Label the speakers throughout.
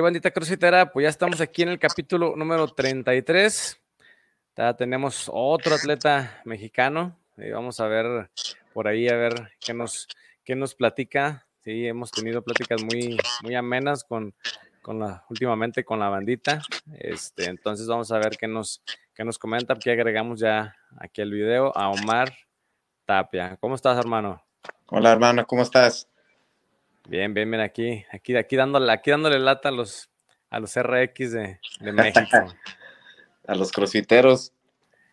Speaker 1: Bandita crucitera, pues ya estamos aquí en el capítulo número 33. Ya tenemos otro atleta mexicano. Y vamos a ver por ahí, a ver qué nos, qué nos platica. Sí, hemos tenido pláticas muy, muy amenas con, con la, últimamente con la bandita. Este, entonces vamos a ver qué nos, qué nos comenta, qué agregamos ya aquí al video a Omar Tapia. ¿Cómo estás, hermano?
Speaker 2: Hola, hermano, ¿cómo estás?
Speaker 1: Bien, bien, bien, aquí, aquí, aquí dándole, aquí dándole lata a los, a los RX de, de México.
Speaker 2: a los crossfiteros.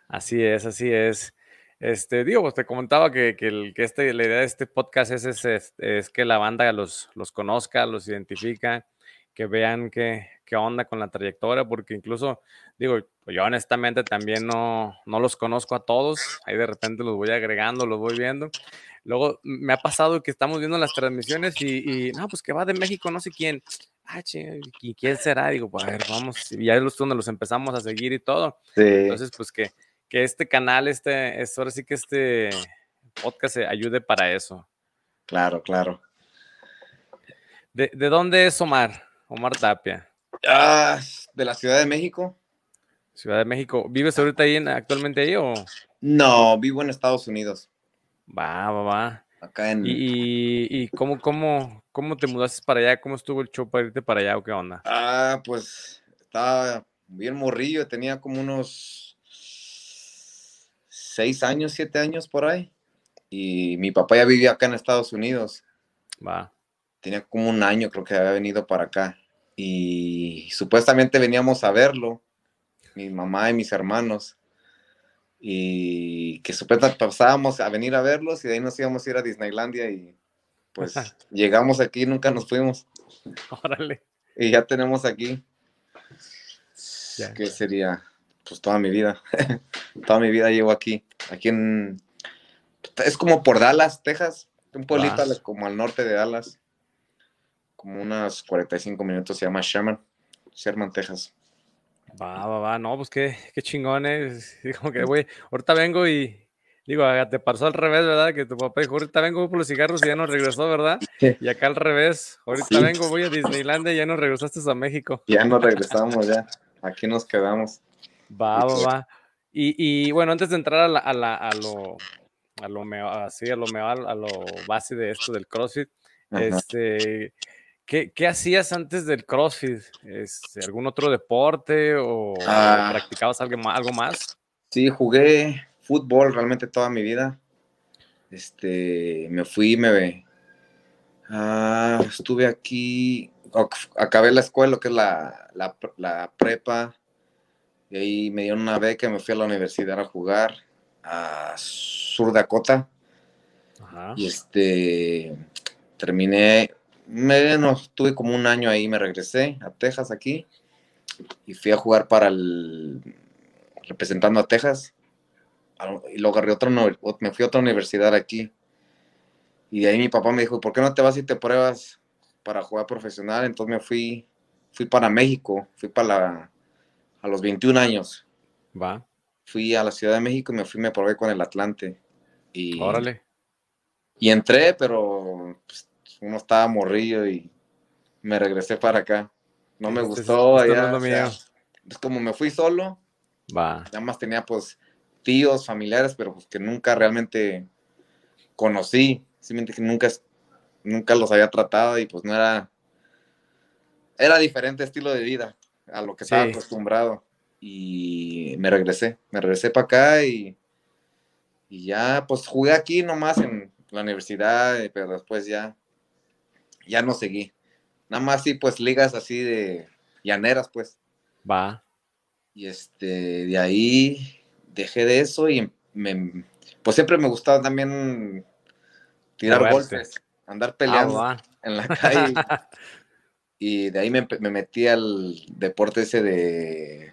Speaker 1: Así es, así es. Este, digo, pues te comentaba que, que, el, que este, la idea de este podcast es, es, es, que la banda los, los conozca, los identifica, que vean qué, qué onda con la trayectoria, porque incluso, digo, yo honestamente también no, no los conozco a todos, ahí de repente los voy agregando, los voy viendo, Luego me ha pasado que estamos viendo las transmisiones y, no, pues que va de México, no sé quién. Ah, ¿y quién será? Digo, pues a ver, vamos. Y ya es donde los empezamos a seguir y todo. Entonces, pues que, que este canal, este, es, ahora sí que este podcast ayude para eso.
Speaker 2: Claro, claro.
Speaker 1: ¿De, de dónde es Omar? Omar Tapia.
Speaker 2: Ah, de la Ciudad de México.
Speaker 1: Ciudad de México. ¿Vives ahorita ahí, actualmente ahí o?
Speaker 2: No, vivo en Estados Unidos.
Speaker 1: Va, va, va. Acá en... ¿Y, y cómo, cómo, cómo te mudaste para allá? ¿Cómo estuvo el show para irte para allá o qué onda?
Speaker 2: Ah, pues estaba bien morrillo, tenía como unos seis años, siete años por ahí. Y mi papá ya vivía acá en Estados Unidos.
Speaker 1: Va.
Speaker 2: Tenía como un año, creo que había venido para acá. Y supuestamente veníamos a verlo, mi mamá y mis hermanos y que supuestamente pasábamos a venir a verlos y de ahí nos íbamos a ir a Disneylandia y pues llegamos aquí y nunca nos fuimos.
Speaker 1: Órale.
Speaker 2: Y ya tenemos aquí, que sería pues toda mi vida, toda mi vida llevo aquí, aquí en, es como por Dallas, Texas, un pueblito como al norte de Dallas, como unas 45 minutos, se llama Sherman, Sherman, Texas.
Speaker 1: Va, va, va, no, pues qué, qué chingones. Digo que, güey, ahorita vengo y, digo, te pasó al revés, ¿verdad? Que tu papá dijo, ahorita vengo por los cigarros y ya no regresó, ¿verdad? Y acá al revés, ahorita vengo, voy a Disneylandia y ya no regresaste a México.
Speaker 2: Ya no regresamos, ya, aquí nos quedamos.
Speaker 1: Va, va, va. Y, y bueno, antes de entrar a, la, a, la, a lo, a lo, así, a lo, a lo base de esto del CrossFit, este ¿Qué, hacías antes del CrossFit? Este, ¿Algún otro deporte o ah. practicabas algo, algo más?
Speaker 2: Sí, jugué fútbol realmente toda mi vida. Este, me fui, me ah, estuve aquí, acabé la escuela, que es la, la, prepa, y ahí me dieron una beca, me fui a la universidad a jugar a Sur Dakota. Y este, terminé, no, tuve como un año ahí, me regresé a Texas aquí y fui a jugar para el, representando a Texas. Y luego agarré otro, me fui a otra universidad aquí. Y de ahí mi papá me dijo, ¿por qué no te vas y te pruebas para jugar profesional? Entonces me fui, fui para México, fui para la, a los 21 años.
Speaker 1: Va.
Speaker 2: Fui a la Ciudad de México y me fui, me probé con el Atlante. Y,
Speaker 1: Órale.
Speaker 2: Y entré, pero pues, uno estaba morrillo y me regresé para acá. No me gustó allá. es como me fui solo.
Speaker 1: Va.
Speaker 2: Nada más tenía pues tíos, familiares, pero pues que nunca realmente conocí. Simplemente que nunca, nunca los había tratado y pues no era. Era diferente estilo de vida a lo que estaba acostumbrado. Y me regresé, me regresé para acá y, y ya pues jugué aquí nomás en la universidad, pero después ya ya no seguí. Nada más sí, pues ligas así de llaneras, pues.
Speaker 1: Va.
Speaker 2: Y este, de ahí dejé de eso y me, pues siempre me gustaba también tirar golpes, andar peleando ah, en la calle. y de ahí me, metí al deporte ese de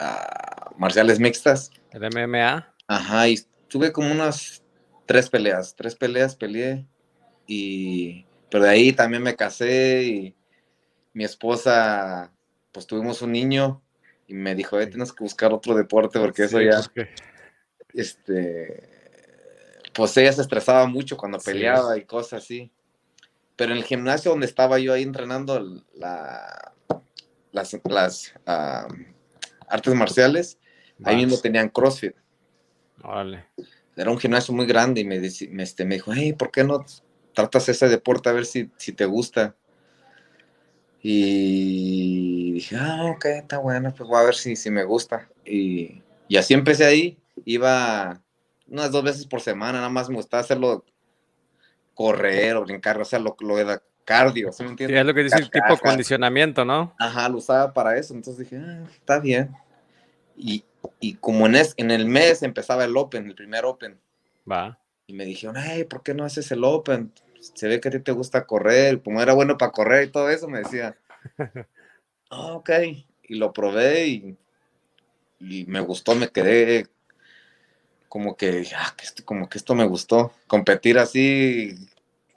Speaker 2: uh, marciales mixtas.
Speaker 1: El MMA.
Speaker 2: Ajá, y tuve como unas tres peleas, tres peleas peleé y pero de ahí también me casé y mi esposa, pues tuvimos un niño y me dijo, eh, tienes que buscar otro deporte porque eso ya, este, pues ella se estresaba mucho cuando peleaba y cosas así. pero en el gimnasio donde estaba yo ahí entrenando la, las, las artes marciales, ahí mismo tenían CrossFit.
Speaker 1: Vale.
Speaker 2: Era un gimnasio muy grande y me, me, este, me dijo, hey, ¿por qué no tratas ese deporte a ver si, si te gusta? Y dije, ah, ok, está bueno, pues voy a ver si, si me gusta. Y, y así empecé ahí, iba unas dos veces por semana, nada más me gustaba hacerlo correr o brincar, o sea, lo, lo de cardio, ¿sí me entiendes?
Speaker 1: es lo que dice el tipo condicionamiento, ¿no?
Speaker 2: Ajá, lo usaba para eso, entonces dije, ah, está bien. Y, y como en, es, en el mes empezaba el Open, el primer Open.
Speaker 1: Va.
Speaker 2: Y me dijeron, hey, ¿por qué no haces el Open? Se ve que a ti te gusta correr, como era bueno para correr y todo eso, me decía. oh, ok, y lo probé y, y me gustó, me quedé como que, ah, que esto, como que esto me gustó. Competir así,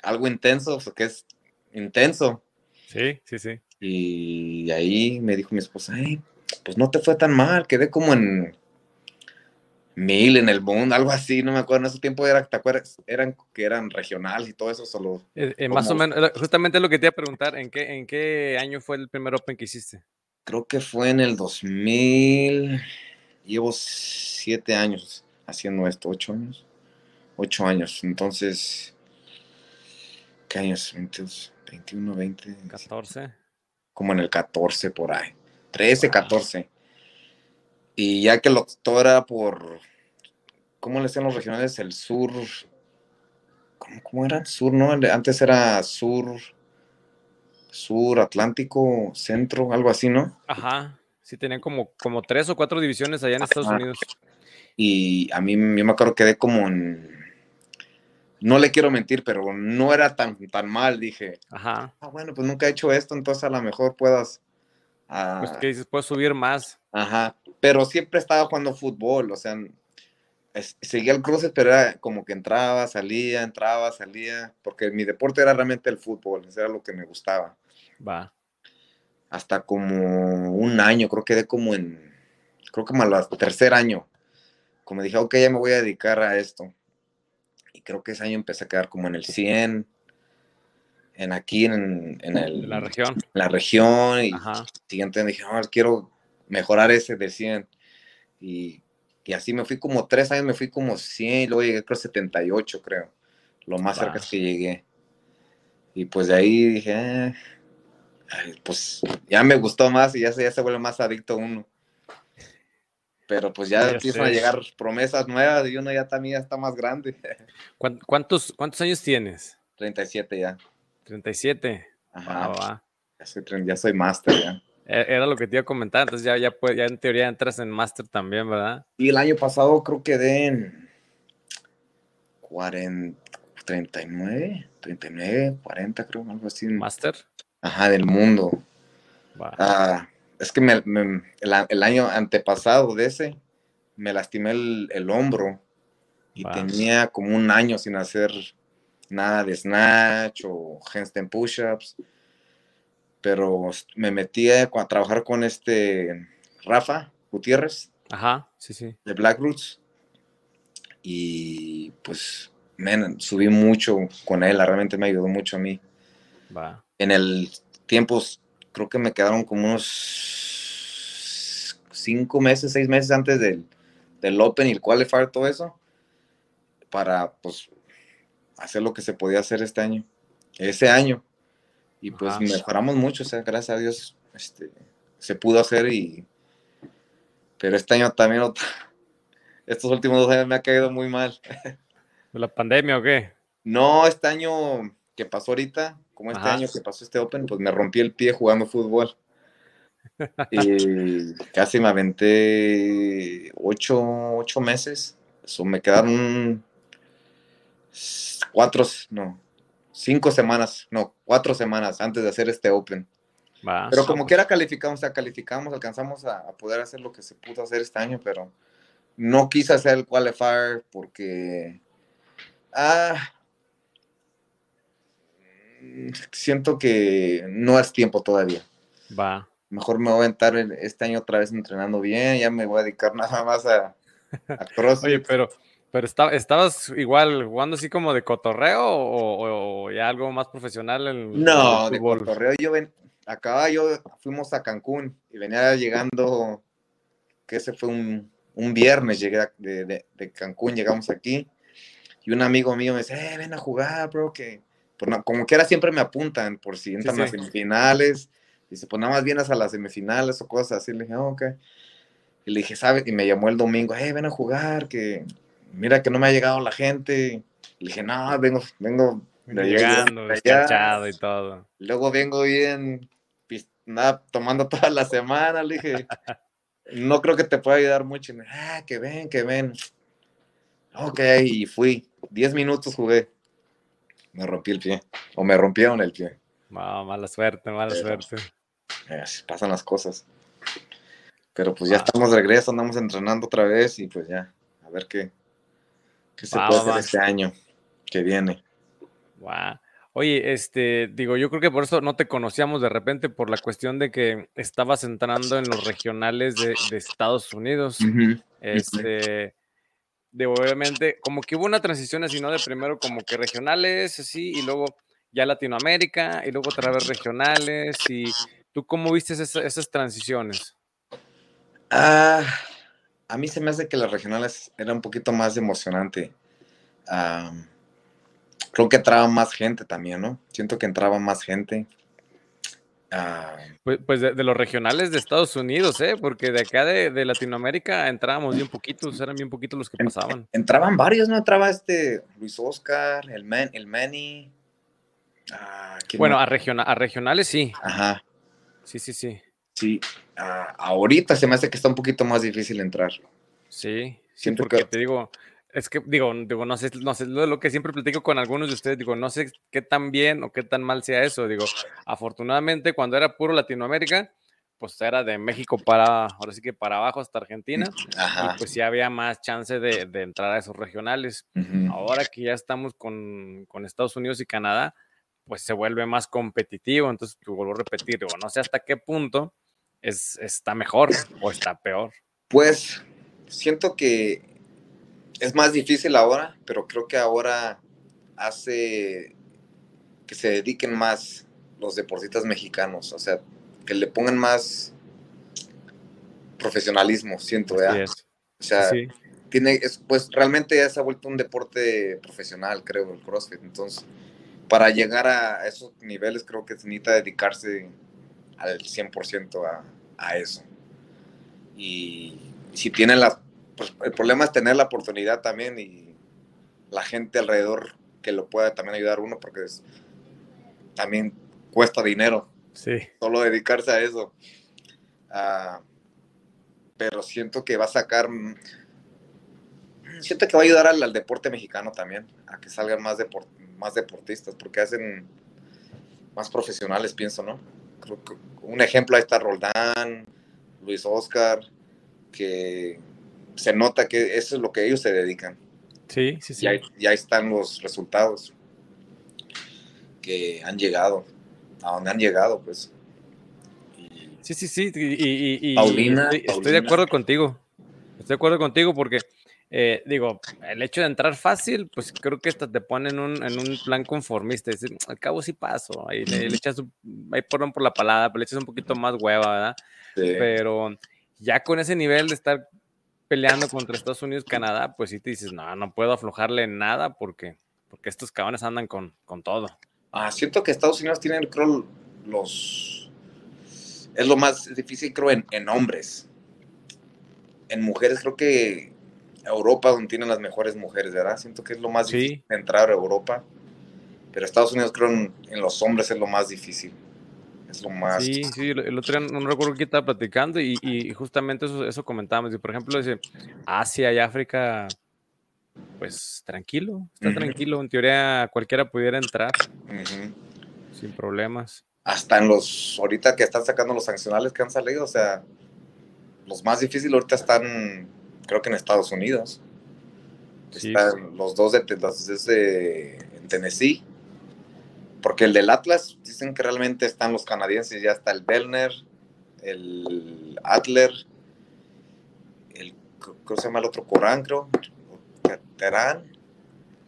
Speaker 2: algo intenso, que es intenso.
Speaker 1: Sí, sí, sí.
Speaker 2: Y ahí me dijo mi esposa, pues no te fue tan mal, quedé como en mil en el mundo, algo así, no me acuerdo, en ese tiempo era, ¿te acuerdas? Eran que eran regionales y todo eso, solo.
Speaker 1: Eh, eh, más o menos, justamente lo que te iba a preguntar, ¿en qué, ¿en qué año fue el primer Open que hiciste?
Speaker 2: Creo que fue en el 2000, llevo siete años haciendo esto, ocho años. Ocho años. Entonces, ¿qué años? 22, 21, 20.
Speaker 1: 14.
Speaker 2: Como en el 14 por ahí. 13, 14. Y ya que lo, todo era por, ¿cómo le decían los regionales? El sur, ¿cómo, cómo era? Sur, ¿no? Antes era sur, sur, Atlántico, centro, algo así, ¿no?
Speaker 1: Ajá. Sí, tenían como, como tres o cuatro divisiones allá en Estados Unidos.
Speaker 2: Y a mí, yo me acuerdo que quedé como en... No le quiero mentir, pero no era tan, tan mal, dije.
Speaker 1: Ajá.
Speaker 2: Ah, bueno, pues nunca he hecho esto, entonces a lo mejor puedas...
Speaker 1: Ah, pues que dices, puedes subir más.
Speaker 2: Ajá, pero siempre estaba jugando fútbol, o sea, seguía el cruce, pero era como que entraba, salía, entraba, salía, porque mi deporte era realmente el fútbol, eso era lo que me gustaba.
Speaker 1: Va.
Speaker 2: Hasta como un año, creo que quedé como en, creo que como al tercer año, como dije, ok, ya me voy a dedicar a esto. Y creo que ese año empecé a quedar como en el 100, en aquí, en, en el,
Speaker 1: la región.
Speaker 2: La región, y siguiente dije, no, quiero mejorar ese de 100. Y, y, así me fui como tres años, me fui como 100, y luego llegué creo 78, creo. Lo más cerca es que llegué. Y pues de ahí dije, eh, pues ya me gustó más y ya se, ya se vuelve más adicto uno pero pues ya, empiezan a llegar promesas nuevas y uno ya también está más grande.
Speaker 1: ¿Cuántos, cuántos años tienes?
Speaker 2: 37 ya.
Speaker 1: 37.
Speaker 2: Ajá. Ya, soy, ya soy máster ya.
Speaker 1: E, era lo que te iba a comentar, entonces ya, ya, ya en teoría entras en máster también, ¿verdad?
Speaker 2: Y el año pasado creo que en 40, 39, 39, 40 creo, algo así.
Speaker 1: ¿Máster?
Speaker 2: Ajá, del mundo. Ah, es que el, año antepasado de ese me lastimé el, hombro y tenía como un año sin hacer nada de snatch o handstand push-ups. Pero me metí a, trabajar con este Rafa Gutiérrez.
Speaker 1: Ajá, sí, sí.
Speaker 2: De Black Roots. Y pues, subí mucho con él, realmente me ayudó mucho a mí.
Speaker 1: Va.
Speaker 2: En el tiempo creo que me quedaron como unos cinco meses, seis meses antes del, del Open y el Qualifier, todo eso, para pues hacer lo que se podía hacer este año, ese año. Y pues mejoramos mucho, o sea, gracias a Dios este, se pudo hacer y... Pero este año también, estos últimos dos años me ha caído muy mal.
Speaker 1: ¿La pandemia o qué?
Speaker 2: No, este año que pasó ahorita, como este año que pasó este Open, pues me rompí el pie jugando fútbol. y casi me aventé ocho, meses. Eso me quedaron cuatro, no, cinco semanas, no, cuatro semanas antes de hacer este Open. pero como quiera calificamos, o sea, calificamos, alcanzamos a, poder hacer lo que se pudo hacer este año, pero no quise hacer el qualifier porque ah, siento que no es tiempo todavía.
Speaker 1: Va.
Speaker 2: Mejor me voy a aventar este año otra vez entrenando bien, ya me voy a dedicar nada más a, a cross.
Speaker 1: Oye, pero Pero estabas igual jugando así como de cotorreo o, ya algo más profesional en
Speaker 2: No, de cotorreo. Yo ven, acá yo fuimos a Cancún y venía llegando, que ese fue un, viernes, llegué de, Cancún, llegamos aquí y un amigo mío me dice, eh, ven a jugar, bro, que pues, como que era siempre me apuntan por si entran a las semifinales. Dice, pues nada más vienes a las semifinales o cosas así. Le dije, oh, ok. Y le dije, ¿sabes? Y me llamó el domingo, eh, ven a jugar, que mira que no me ha llegado la gente. Le dije, no, vengo, vengo
Speaker 1: llegando, descachado y todo.
Speaker 2: Luego vengo bien, nada, tomando toda la semana. Le dije, no creo que te pueda ayudar mucho. Y me, ah, que ven, que ven. Ok, y fui. Diez minutos jugué. Me rompí el pie. O me rompieron el pie.
Speaker 1: mala suerte, mala suerte.
Speaker 2: pasan las cosas. Pero pues ya estamos de regreso, andamos entrenando otra vez y pues ya, a ver qué, qué se puede hacer este año que viene.
Speaker 1: Oye, este, digo, yo creo que por eso no te conocíamos de repente por la cuestión de que estabas entrando en los regionales de, Estados Unidos. Este, de obviamente, como que hubo una transición así, ¿no? De primero como que regionales, así, y luego ya Latinoamérica, y luego otra vez regionales, y ¿tú cómo viste esas, transiciones?
Speaker 2: Ah, a mí se me hace que las regionales era un poquito más emocionante. creo que entraba más gente también, ¿no? Siento que entraba más gente.
Speaker 1: Ah, pues, pues de, los regionales de Estados Unidos, ¿eh? Porque de acá de, Latinoamérica entrábamos bien poquitos, eran bien poquitos los que pasaban.
Speaker 2: Entraban varios, ¿no? Entraba este Luis Oscar, el, Man, el Manny.
Speaker 1: Ah, bueno, a, a regionales sí.
Speaker 2: Ajá.
Speaker 1: Sí, sí, sí.
Speaker 2: Sí, ah, ahorita se me hace que está un poquito más difícil entrar.
Speaker 1: Sí, siento porque que... te digo, es que digo, digo, no sé, no sé, lo que siempre platico con algunos de ustedes, digo, no sé qué tan bien o qué tan mal sea eso. Digo, afortunadamente cuando era puro Latinoamérica, pues era de México para, ahora sí que para abajo hasta Argentina, y pues sí había más chance de, entrar a esos regionales. Ahora que ya estamos con, Estados Unidos y Canadá, pues se vuelve más competitivo. Entonces, vuelvo a repetir, digo, no sé hasta qué punto es, está mejor o está peor.
Speaker 2: Pues siento que es más difícil ahora, pero creo que ahora hace que se dediquen más los deportistas mexicanos, o sea, que le pongan más profesionalismo, siento, ¿verdad? O sea, tiene, pues realmente ya se ha vuelto un deporte profesional, creo, el CrossFit. Entonces, para llegar a esos niveles, creo que se necesita dedicarse al 100% a, a eso. Y si tienen las pues el problema es tener la oportunidad también y la gente alrededor que lo pueda también ayudar uno porque también cuesta dinero.
Speaker 1: Sí.
Speaker 2: Solo dedicarse a eso. Ah, pero siento que va a sacar, siento que va a ayudar al, deporte mexicano también, a que salgan más, más deportistas, porque hacen más profesionales, pienso, ¿no? Creo que un ejemplo ahí está Roldán, Luis Oscar, que se nota que eso es lo que ellos se dedican.
Speaker 1: Sí, sí, sí.
Speaker 2: Y ahí, están los resultados que han llegado, a donde han llegado, pues.
Speaker 1: sí, sí, sí. Y, Paulina, estoy, de acuerdo contigo. Estoy de acuerdo contigo porque, eh, digo, el hecho de entrar fácil, pues creo que hasta te ponen en un, en un plan conformista. Decir, al cabo sí paso. Ahí le, echas, ahí por, por la palada, pero le echas un poquito más hueva, ¿verdad? Pero ya con ese nivel de estar peleando contra Estados Unidos, Canadá, pues sí te dices, no, no puedo aflojarle nada porque, porque estos cabrones andan con, con todo.
Speaker 2: Ah, siento que Estados Unidos tiene, creo, los... Es lo más difícil, creo, en, en hombres. En mujeres, creo que Europa, donde tienen las mejores mujeres, ¿verdad? Siento que es lo más difícil entrar a Europa. Pero Estados Unidos, creo, en, en los hombres es lo más difícil. Es lo más.
Speaker 1: Sí, sí, el otro día no recuerdo que estaba platicando y, y justamente eso, eso comentábamos. Y por ejemplo, dice Asia y África, pues tranquilo, está tranquilo. En teoría, cualquiera pudiera entrar sin problemas.
Speaker 2: Hasta en los, ahorita que están sacando los sancionales que han salido, o sea, los más difíciles ahorita están, creo que en Estados Unidos. Están los dos de, los de, en Tennessee porque el del Atlas dicen que realmente están los canadienses, ya está el Bellner, el Adler, el, ¿cómo se llama el otro? Corán, creo. Terán,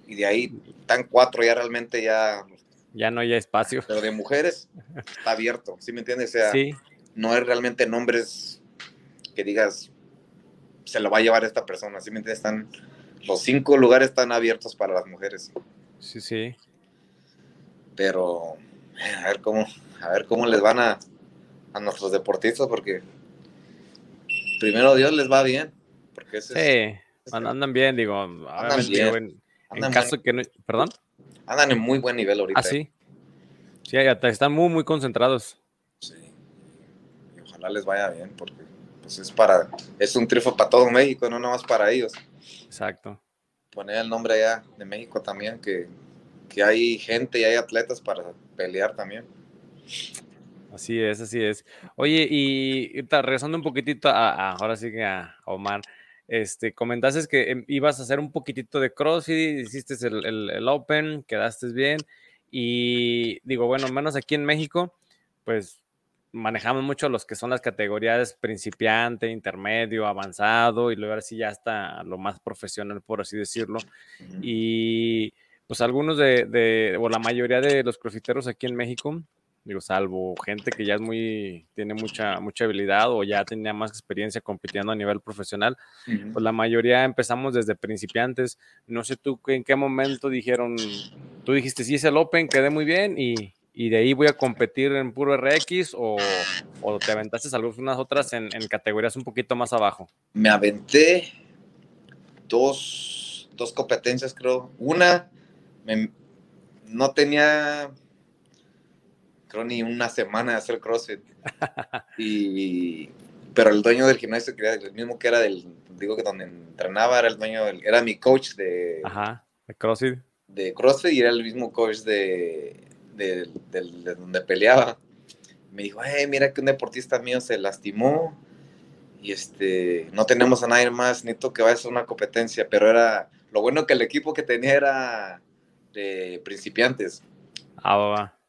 Speaker 2: y de ahí están cuatro ya realmente ya.
Speaker 1: Ya no hay espacio.
Speaker 2: Pero de mujeres está abierto, ¿sí me entiendes? O sea, no es realmente nombres que digas, se lo va a llevar esta persona, ¿sí me entiendes? Están, los cinco lugares están abiertos para las mujeres.
Speaker 1: Sí, sí.
Speaker 2: Pero a ver cómo, a ver cómo les van a, a nuestros deportistas, porque primero Dios les va bien. Porque
Speaker 1: sí, andan bien, digo. Andan bien. En, caso que no, perdón.
Speaker 2: Andan en muy buen nivel ahorita.
Speaker 1: Ah, sí. Sí, están muy, muy concentrados.
Speaker 2: Sí. Y ojalá les vaya bien, porque pues es para, es un triunfo para todo México, no nomás para ellos.
Speaker 1: Exacto.
Speaker 2: Poner el nombre allá de México también, que, que hay gente y hay atletas para pelear también.
Speaker 1: Así es, así es. Oye, y regresando un poquitito a, ahora sí que a Omar, este, comentaste que em, ibas a hacer un poquitito de CrossFit, hiciste el, el, Open, quedaste bien, y digo, bueno, menos aquí en México, pues manejamos mucho los que son las categorías principiante, intermedio, avanzado, y luego así ya está lo más profesional, por así decirlo. Y pues algunos de, de, o la mayoría de los crossfiteros aquí en México, digo, salvo gente que ya es muy, tiene mucha, mucha habilidad o ya tenía más experiencia compitiendo a nivel profesional, pues la mayoría empezamos desde principiantes. No sé tú en qué momento dijeron, tú dijiste, sí, es el Open, quedé muy bien y, y de ahí voy a competir en puro RX o, o te aventaste algunas otras en, en, categorías un poquito más abajo?
Speaker 2: Me aventé dos, dos competencias, creo. Una, no tenía creo ni una semana de hacer CrossFit. y, pero el dueño del gimnasio, que era el mismo que era del, digo que donde entrenaba, era el dueño, era mi coach de,
Speaker 1: Ajá, de CrossFit.
Speaker 2: De CrossFit y era el mismo coach de, de, donde peleaba. Me dijo, hey, mira que un deportista mío se lastimó y este, no tenemos a nadie más, necesito que vaya a una competencia, pero era, lo bueno que el equipo que tenía era de principiantes.
Speaker 1: Ah, va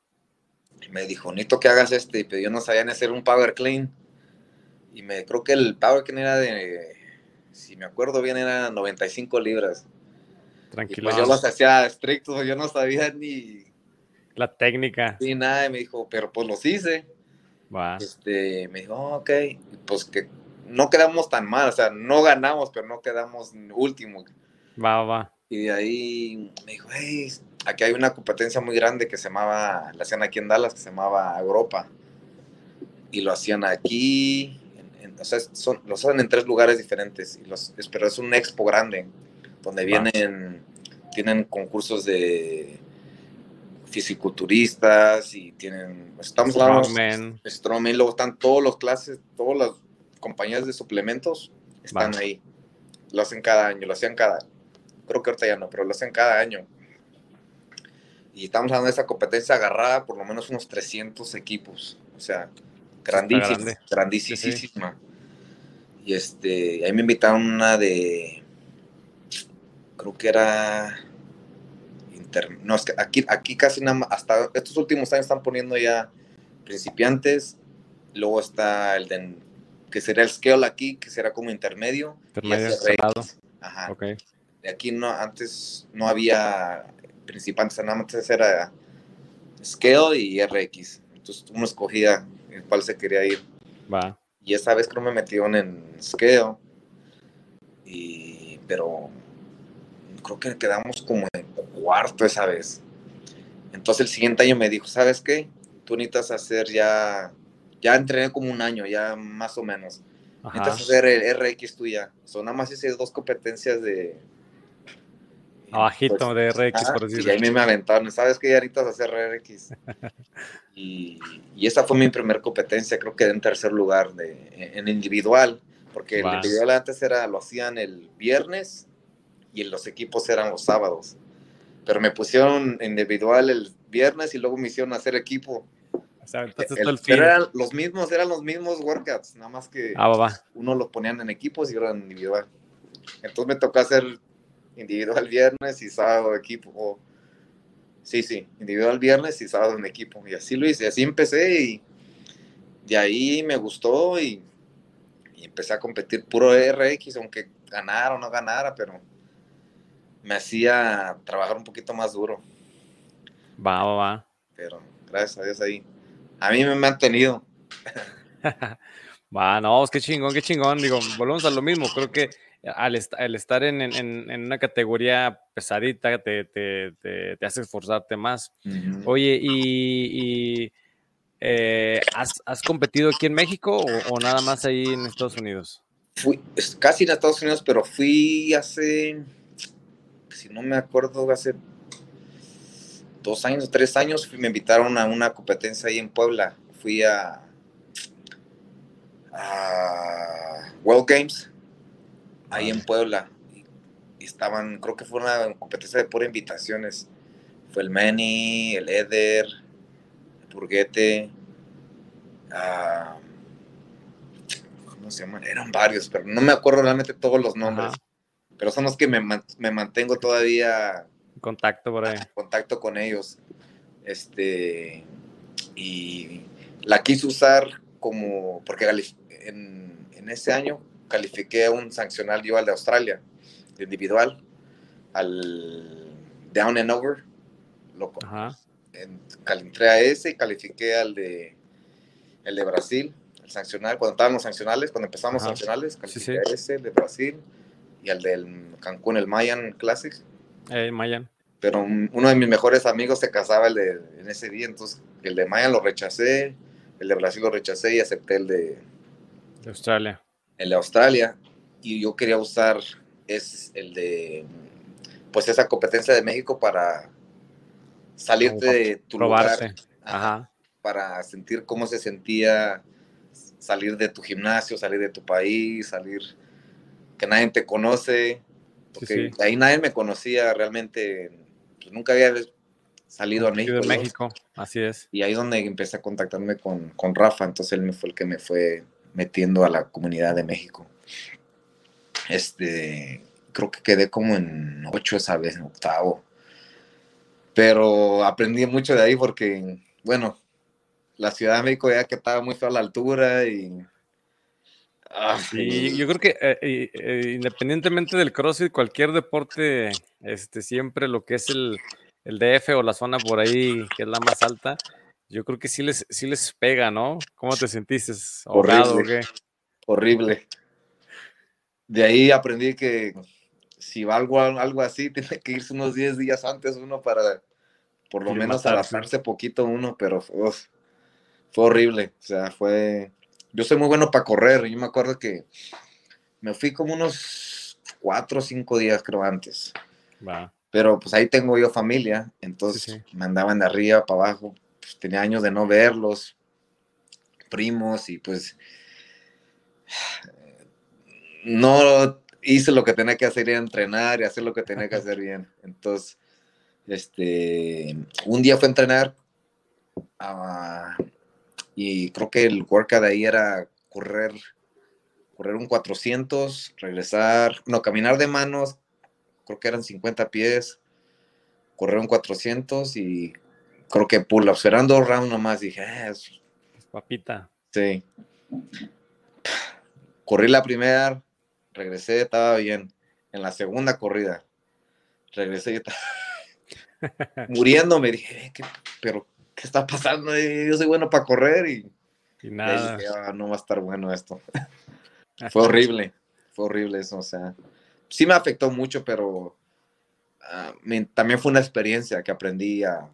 Speaker 2: me dijo, necesito que hagas este, pero yo no sabía hacer un power clean. Y me creo que el power clean era de, si me acuerdo bien, era 95 libras. Tranquilo. pues yo los hacía estrictos, yo no sabía ni...
Speaker 1: La técnica.
Speaker 2: Ni nada, y me dijo, pero pues los hice. Este, me dijo, ok, pues que no quedamos tan mal, o sea, no ganamos, pero no quedamos último.
Speaker 1: Va, va.
Speaker 2: Y de ahí me dijo, hey, aquí hay una competencia muy grande que se llamaba, la hacían aquí en Dallas, que se llamaba Europa. Y lo hacían aquí, o sea, son, lo hacen en tres lugares diferentes, y los, pero es un expo grande, donde vienen, tienen concursos de fisiculturistas y tienen, estamos hablando de luego están todos los clases, todas las compañías de suplementos están ahí. Lo hacen cada año, lo hacían cada, creo que ahorita ya no, pero lo hacen cada año y estamos hablando de esa competencia agarrada por lo menos unos 300 equipos. O sea, grandísima, grandísima. Y este, ahí me invitaron una de, creo que era, no, es que aquí, aquí casi nada más, hasta estos últimos años están poniendo ya principiantes, luego está el de, que sería el scale aquí, que será como intermedio. Intermedio, Ajá. Okay. Aquí no, antes no había principales, nada más era Scale y RX. Entonces uno escogía el cual se quería ir. Va. Y esa vez creo me metieron en Scale. Y, pero creo que quedamos como en cuarto esa vez. Entonces el siguiente año me dijo, ¿sabes qué? Tú necesitas hacer ya, ya entrené como un año, ya más o menos. Necesitas hacer el RX tuya. Son nada más esas dos competencias de,
Speaker 1: Abajito pues, de RX, por decirlo.
Speaker 2: Y ahí me aventaron, ¿sabes qué? Ya necesitas hacer RX. y, y, esa fue mi primera competencia, creo que en tercer lugar, de, en individual, porque el individual antes era, lo hacían el viernes y los equipos eran los sábados. Pero me pusieron individual el viernes y luego me hicieron hacer equipo. O sea, entonces el, pero eran los mismos, eran los mismos workouts, nada más que ah, uno los ponían en equipos y otro en individual. Entonces me tocó hacer individual viernes y sábado equipo. sí, sí, individual viernes y sábado en equipo. Y así lo hice, así empecé y de ahí me gustó y, empecé a competir puro RX, aunque ganara o no ganara, pero me hacía trabajar un poquito más duro.
Speaker 1: Va, va, va.
Speaker 2: Pero gracias a Dios ahí. A mí me, han mantenido.
Speaker 1: va, no, es que chingón, qué chingón. Digo, volvemos a lo mismo. Creo que al, estar en, una categoría pesadita te, te, hace esforzarte más. Oye, y, eh, ¿has, competido aquí en México o, nada más ahí en Estados Unidos?
Speaker 2: Fui casi en Estados Unidos, pero fui hace, si no me acuerdo, hace dos años, tres años, me invitaron a una competencia ahí en Puebla. Fui a, a World Games ahí en Puebla. Y estaban, creo que fue una competencia de pura invitaciones. Fue el Manny, el Eder, el Burguete. Ah, ¿Cómo se llaman? Eran varios, pero no me acuerdo realmente todos los nombres. Pero son los que me, me mantengo todavía.
Speaker 1: En contacto por ahí.
Speaker 2: contacto con ellos. Este. Y la quise usar como. Porque en, en ese año califiqué un sancional yo al de Australia, de individual, al Down and Over. Loco. entré a ese y califiqué al de, el de Brasil, el sancional, cuando estaban los sancionales, cuando empezamos los sancionales, califiqué a ese, el de Brasil, y al del Cancún, el Mayan Classic.
Speaker 1: El Mayan.
Speaker 2: Pero uno de mis mejores amigos se casaba el de, en ese día, entonces el de Mayan lo rechacé, el de Brasil lo rechacé y acepté el de,
Speaker 1: de Australia.
Speaker 2: el de Australia, y yo quería usar es el de, pues esa competencia de México para salir de tu lugar, para sentir cómo se sentía salir de tu gimnasio, salir de tu país, salir que nadie te conoce, porque ahí nadie me conocía realmente, pues nunca había salido a México.
Speaker 1: De México, así es.
Speaker 2: Y ahí donde empecé a contactarme con, con Rafa, entonces él me fue el que me fue metiendo a la comunidad de México. Este, creo que quedé como en ocho esa vez, en octavo. Pero aprendí mucho de ahí porque, bueno, la Ciudad de México ya que estaba muy fea a la altura y...
Speaker 1: Ah, sí, yo creo que eh, eh, independientemente del CrossFit, cualquier deporte, este, siempre lo que es el, el DF o la zona por ahí, que es la más alta, yo creo que sí les, sí les pega, ¿no? ¿Cómo te sentiste?
Speaker 2: Horrible. Horrible. De ahí aprendí que si va algo, algo así, tiene que irse unos 10 días antes uno para por lo menos adaptarse poquito uno, pero fue horrible. O sea, fue... Yo soy muy bueno para correr. Yo me acuerdo que me fui como unos 4 o 5 días, creo, antes. Pero pues ahí tengo yo familia, entonces me andaban de arriba para abajo pues, tenía años de no verlos, primos, y pues no hice lo que tenía que hacer, era entrenar y hacer lo que tenía que hacer bien. Entonces, este, un día fue a entrenar ah, y creo que el workout de ahí era correr, correr un 400, regresar, no, caminar de manos, creo que eran 50 pies, correr un 400 y creo que pull-ups, eran dos rounds nomás, dije, ah,
Speaker 1: papita.
Speaker 2: Sí. Corrí la primera, regresé, estaba bien. En la segunda corrida, regresé y estaba muriéndome. Dije, eh, pero ¿qué está pasando? Yo soy bueno para correr y,
Speaker 1: nada.
Speaker 2: Ah, no va a estar bueno esto. fue horrible, fue horrible eso, o sea, sí me afectó mucho, pero ah, también fue una experiencia que aprendí a,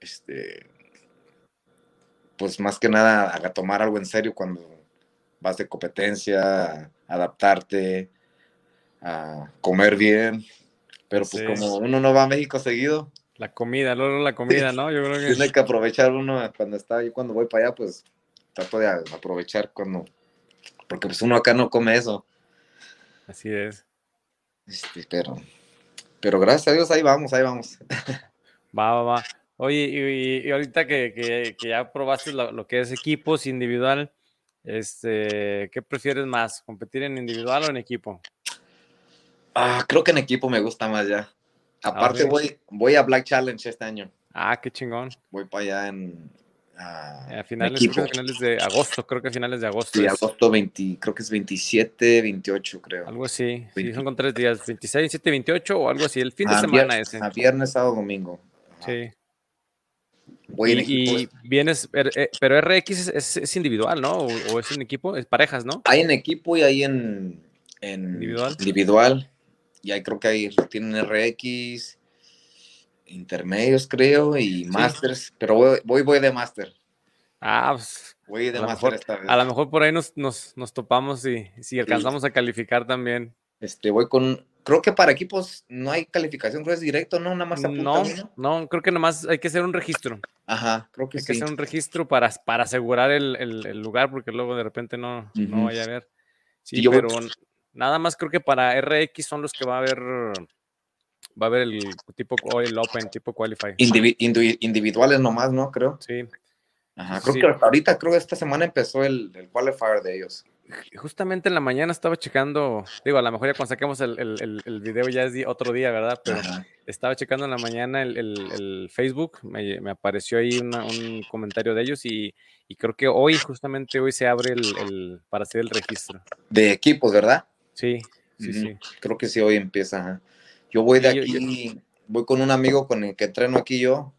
Speaker 2: este, pues más que nada a tomar algo en serio cuando vas de competencia, adaptarte, a comer bien. Pero pues como uno no va a México seguido.
Speaker 1: La comida, luego la comida, ¿no? Yo creo que...
Speaker 2: Tiene que aprovechar uno cuando está, yo cuando voy para allá, pues trato de aprovechar cuando, porque pues uno acá no come eso.
Speaker 1: Así es.
Speaker 2: Este, pero, pero gracias a Dios ahí vamos, ahí vamos.
Speaker 1: Va, va, va. Oye, y, ahorita que, ya probaste lo, que es equipos individual, este, ¿qué prefieres más? ¿Competir en individual o en equipo?
Speaker 2: Ah, creo que en equipo me gusta más ya. Aparte voy, voy a Black Challenge este año.
Speaker 1: Ah, qué chingón.
Speaker 2: Voy para allá en,
Speaker 1: a finales, finales, de agosto, creo que a finales de agosto.
Speaker 2: Sí, agosto 20, creo que es 27, 28, creo.
Speaker 1: Algo así, sí, son con tres días, 26, 27, 28 o algo así, el fin de semana ese.
Speaker 2: A viernes, sábado, domingo.
Speaker 1: Sí. y, vienes, eh, pero RX es, individual, ¿no? O, es en equipo, es parejas, ¿no?
Speaker 2: Hay en equipo y hay en, individual. individual. Y ahí creo que hay, tienen RX, intermedios, creo, y masters, pero voy, voy, de master.
Speaker 1: Ah, pues.
Speaker 2: Voy de
Speaker 1: a master esta vez. A lo mejor por ahí nos, nos, nos topamos y si alcanzamos a calificar también.
Speaker 2: Este, voy con, creo que para equipos no hay calificación, creo que es directo, ¿no? Nada más
Speaker 1: No, no, creo que nada más hay que hacer un registro.
Speaker 2: Ajá, creo que
Speaker 1: hay
Speaker 2: sí.
Speaker 1: Hay que hacer un registro para, para asegurar el, el, lugar, porque luego de repente no, no vaya a haber. Sí, pero nada más creo que para RX son los que va a haber va a haber el tipo el Open, tipo Qualify.
Speaker 2: individuales nomás, ¿no? Creo.
Speaker 1: Sí.
Speaker 2: Ajá, creo que ahorita, creo que esta semana empezó el, el Qualifier de ellos.
Speaker 1: Justamente en la mañana estaba checando, digo, a lo mejor ya cuando saquemos el, el, el video ya es otro día, ¿verdad? Pero estaba checando en la mañana el, Facebook, me, me, apareció ahí un comentario de ellos y, y, creo que hoy, justamente hoy se abre el, para hacer el registro.
Speaker 2: De equipos, ¿verdad?
Speaker 1: Sí, sí, sí.
Speaker 2: Creo que sí, hoy empieza. Yo voy de aquí, voy con un amigo con el que entreno aquí yo.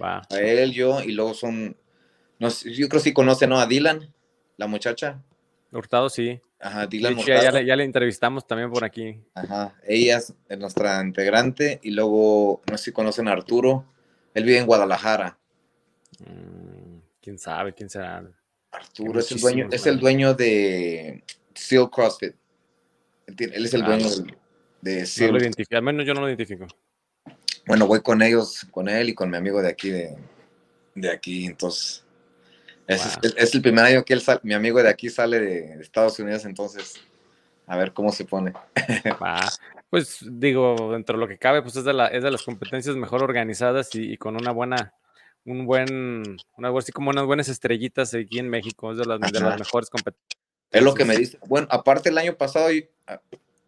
Speaker 2: A él, yo, y luego son, no yo creo que sí conoce, ¿no? A Dylan, la muchacha.
Speaker 1: Hurtado, sí.
Speaker 2: Ajá, Dylan
Speaker 1: Ya, ya, le, entrevistamos también por aquí.
Speaker 2: Ajá, ella es nuestra integrante y luego, no sé si conocen a Arturo, él vive en Guadalajara.
Speaker 1: Mm, ¿Quién sabe? ¿Quién será?
Speaker 2: Arturo es el, dueño, es el dueño de Steel CrossFit. Él es el ah, dueño de
Speaker 1: no lo identifico, al menos yo no lo identifico.
Speaker 2: Bueno, voy con ellos, con él y con mi amigo de aquí, de, de aquí, entonces. Es, el primer año que él mi amigo de aquí sale de Estados Unidos, entonces a ver cómo se pone.
Speaker 1: pues digo, dentro de lo que cabe, pues es de, la, es de las competencias mejor organizadas y, con una buena, un buen, una, así como unas buenas estrellitas aquí en México, es de las, de las mejores competencias.
Speaker 2: Es lo que me dice. Bueno, aparte el año pasado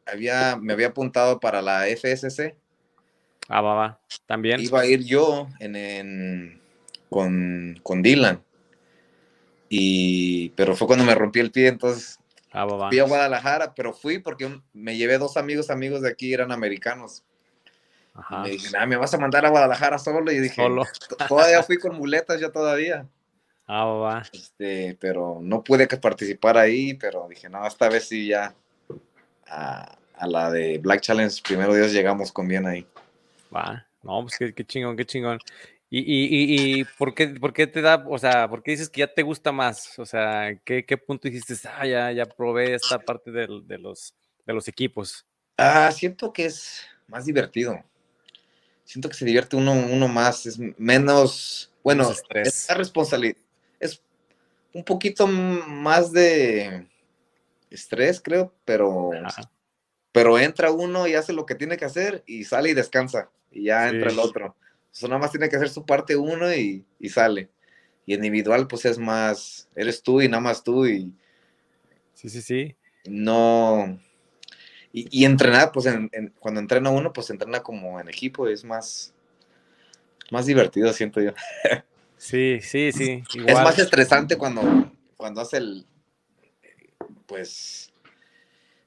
Speaker 2: había, me había apuntado para la FSC.
Speaker 1: Ah, va, va. También.
Speaker 2: Iba a ir yo en, con, con, Dylan. Y, pero fue cuando me rompí el pie, entonces
Speaker 1: ah, va, va.
Speaker 2: fui a Guadalajara, pero fui porque me llevé dos amigos, amigos de aquí, eran americanos. Ajá. me dije, me vas a mandar a Guadalajara solo. Y dije, solo. todavía fui con muletas, ya todavía.
Speaker 1: Ah, va.
Speaker 2: Este, pero no pude participar ahí, pero dije, no, esta vez sí ya a, la de Black Challenge, primero Dios llegamos con bien ahí.
Speaker 1: Va, no, pues qué, chingón, qué chingón. ¿Y, y, y, por, qué, por qué te da, o sea, por qué dices que ya te gusta más? O sea, ¿qué, qué punto dijiste, ah, ya, ya probé esta parte de, de, los, de los equipos?
Speaker 2: Ah, siento que es más divertido. Siento que se divierte uno, uno más, es menos, bueno, es responsabilidad, es un poquito más de, estrés, creo, pero, pero entra uno y hace lo que tiene que hacer y sale y descansa y ya entra el otro. Eso nada más tiene que hacer su parte uno y, sale. Y individual, pues es más, eres tú y nada más tú y...
Speaker 1: Sí, sí, sí.
Speaker 2: No... Y, entrenar, pues cuando entrena uno, pues entrena como en equipo, es más, más divertido, siento yo.
Speaker 1: Sí, sí, sí.
Speaker 2: Es más estresante cuando, cuando hace el, pues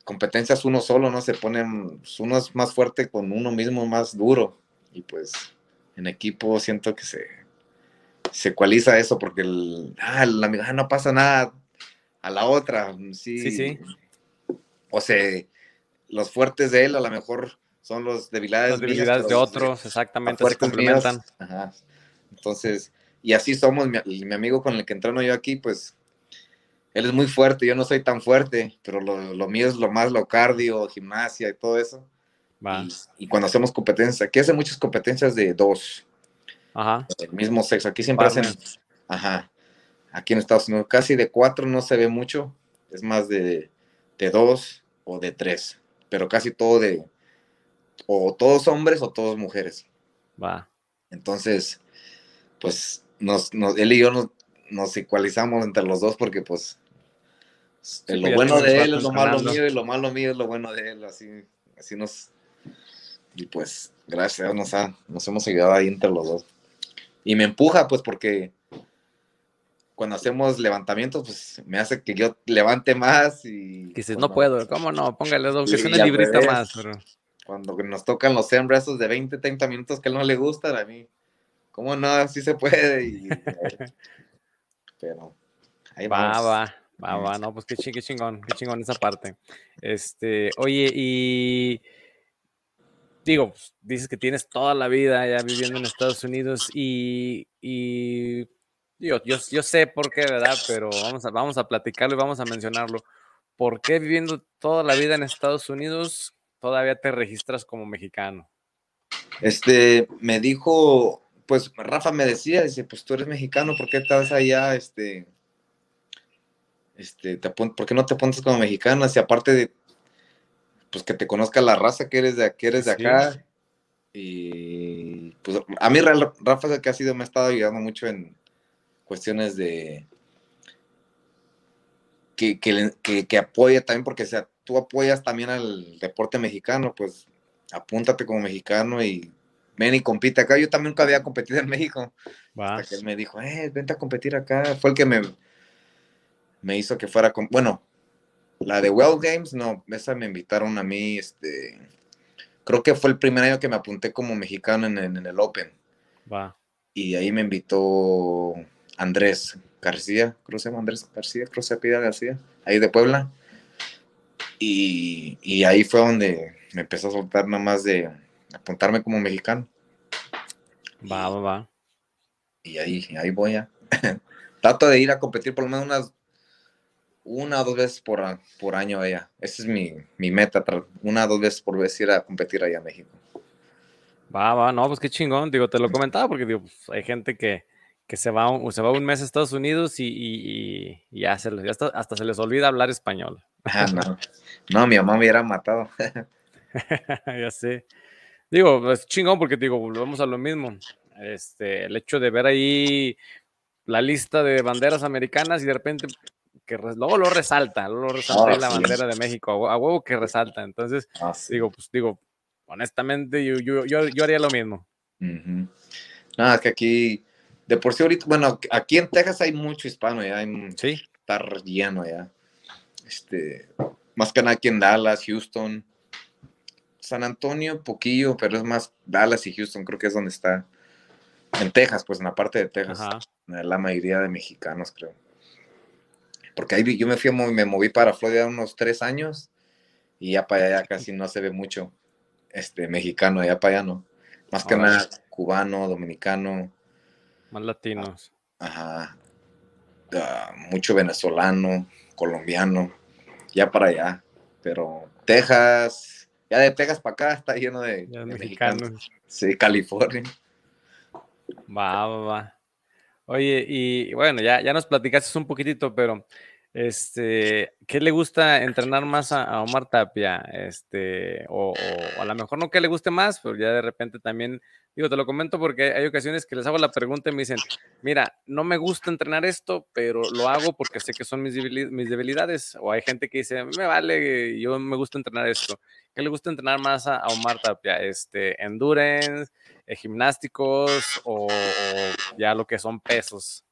Speaker 2: competencias uno solo, ¿no? Se ponen, pues, uno es más fuerte con uno mismo, más duro. Y pues en equipo siento que se, se ecualiza eso porque el, ah, la amiga ah, no pasa nada a la otra. Sí,
Speaker 1: sí. sí.
Speaker 2: O sea, los fuertes de él a lo mejor son los debilidades,
Speaker 1: las debilidades de otros, exactamente, se complementan.
Speaker 2: Entonces, y así somos, mi, mi, amigo con el que entreno yo aquí, pues él es muy fuerte, yo no soy tan fuerte, pero lo, mío es lo más lo cardio, gimnasia y todo eso. Y, cuando hacemos competencias, aquí hacen muchas competencias de dos.
Speaker 1: Ajá.
Speaker 2: El mismo sexo. Aquí siempre hacen. Ajá. Aquí en Estados Unidos, casi de cuatro no se ve mucho. Es más de, de dos o de tres. Pero casi todo de. O todos hombres o todos mujeres.
Speaker 1: Va.
Speaker 2: Entonces, pues nos, él y yo nos, nos ecualizamos entre los dos porque pues lo pues, bueno de él es lo malo mío y lo malo mío es lo bueno de él, así, así nos... Y pues, gracias nos, ha, nos hemos ayudado ahí entre los dos. Y me empuja, pues, porque cuando hacemos levantamientos, pues me hace que yo levante más y...
Speaker 1: Que dices, no puedo, ¿cómo no? Póngale dos, que es una librita más.
Speaker 2: Cuando nos tocan los esos de 20, 30 minutos que él no le gustan, a mí, ¿cómo no? Así se puede. pero
Speaker 1: ahí va, va, va, va, no, pues qué, qué chingón, qué chingón esa parte. Este, oye, y digo, pues, dices que tienes toda la vida ya viviendo en Estados Unidos y, y yo, yo, yo, sé por qué, ¿verdad? Pero vamos a, vamos a platicarlo y vamos a mencionarlo. ¿Por qué viviendo toda la vida en Estados Unidos todavía te registras como mexicano?
Speaker 2: Este, me dijo, pues Rafa me decía, dice, pues tú eres mexicano, ¿por qué estás allá? Este, este, te ¿por qué no te pones como mexicano? Si aparte de, pues que te conozca la raza que eres de, que eres de acá. Y pues a mí Rafa es el que ha sido, me ha estado ayudando mucho en cuestiones de que, que, apoya también, porque sea, tú apoyas también al deporte mexicano, pues apúntate como mexicano y ven y compite acá. Yo también nunca había competido en México. Hasta que él me dijo, eh, vente a competir acá. Fue el que me, me hizo que fuera con, bueno, la de Well Games, no, esa me invitaron a mí, este, creo que fue el primer año que me apunté como mexicano en, el Open. Va. Y ahí me invitó Andrés García, creo que se llama Andrés García, creo que se pide García, ahí de Puebla. Y, y, ahí fue donde me empezó a soltar nada más de apuntarme como mexicano.
Speaker 1: Va, va, va.
Speaker 2: Y ahí, ahí voy ya. Trato de ir a competir por lo menos unas una o dos veces por, por año allá. Esa es mi, mi meta, una o dos veces por vez ir a competir allá a México.
Speaker 1: Va, va, no, pues qué chingón. Digo, te lo comentaba porque digo, pues, hay gente que, que se, va un, se va un mes a Estados Unidos y, y, ya, se, hasta, hasta, se les olvida hablar español.
Speaker 2: Ah, no. no, mi mamá me hubiera matado.
Speaker 1: ya sé. Digo, es chingón porque digo, volvemos a lo mismo. Este, el hecho de ver ahí la lista de banderas americanas y de repente que luego lo resalta, luego lo resalta la bandera de México, a huevo que resalta. Entonces, ah, digo, pues digo, honestamente, yo, yo, yo, haría lo mismo.
Speaker 2: Nada, es que aquí, de por sí ahorita, bueno, aquí en Texas hay mucho hispano ya, hay,
Speaker 1: sí.
Speaker 2: está lleno ya. Este, más que nada aquí en Dallas, Houston, San Antonio, poquillo, pero es más Dallas y Houston, creo que es donde está. En Texas, pues en la parte de Texas, la mayoría de mexicanos, creo porque ahí yo me fui, me moví para Florida unos tres años y ya para allá casi no se ve mucho este mexicano, allá para allá no. Más que nada cubano, dominicano.
Speaker 1: Más latinos.
Speaker 2: Ajá. Ah, mucho venezolano, colombiano, ya para allá. Pero Texas, ya de Texas para acá está lleno de, mexicanos. Sí, California.
Speaker 1: Va, va, va. Oye, y bueno, ya, ya nos platicaste un poquitito, pero este, ¿qué le gusta entrenar más a, Omar Tapia? Este, o, a lo mejor no que le guste más, pero ya de repente también, digo, te lo comento porque hay ocasiones que les hago la pregunta y me dicen, mira, no me gusta entrenar esto, pero lo hago porque sé que son mis debilidades. O hay gente que dice, me vale, yo me gusta entrenar esto. ¿Qué le gusta entrenar más a, Omar Tapia? Este, endurance, eh, gimnásticos o, ya lo que son pesos.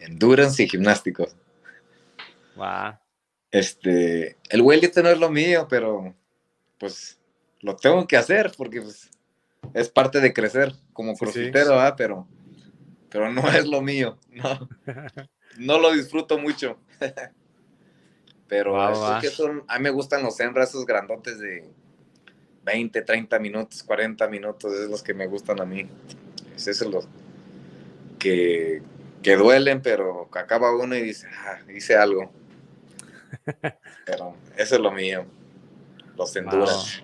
Speaker 2: Endurance y gimnásticos. Este, el weightlifting no es lo mío, pero pues lo tengo que hacer porque pues, es parte de crecer como crossfitero, pero, pero no es lo mío. No, no lo disfruto mucho. pero que son, a mí me gustan los hembras esos grandotes de 20, 30 minutos, 40 minutos, es los que me gustan a mí. Es eso los que, que duelen, pero acaba uno y dice, ah, hice algo. pero eso es lo mío. Los endurance.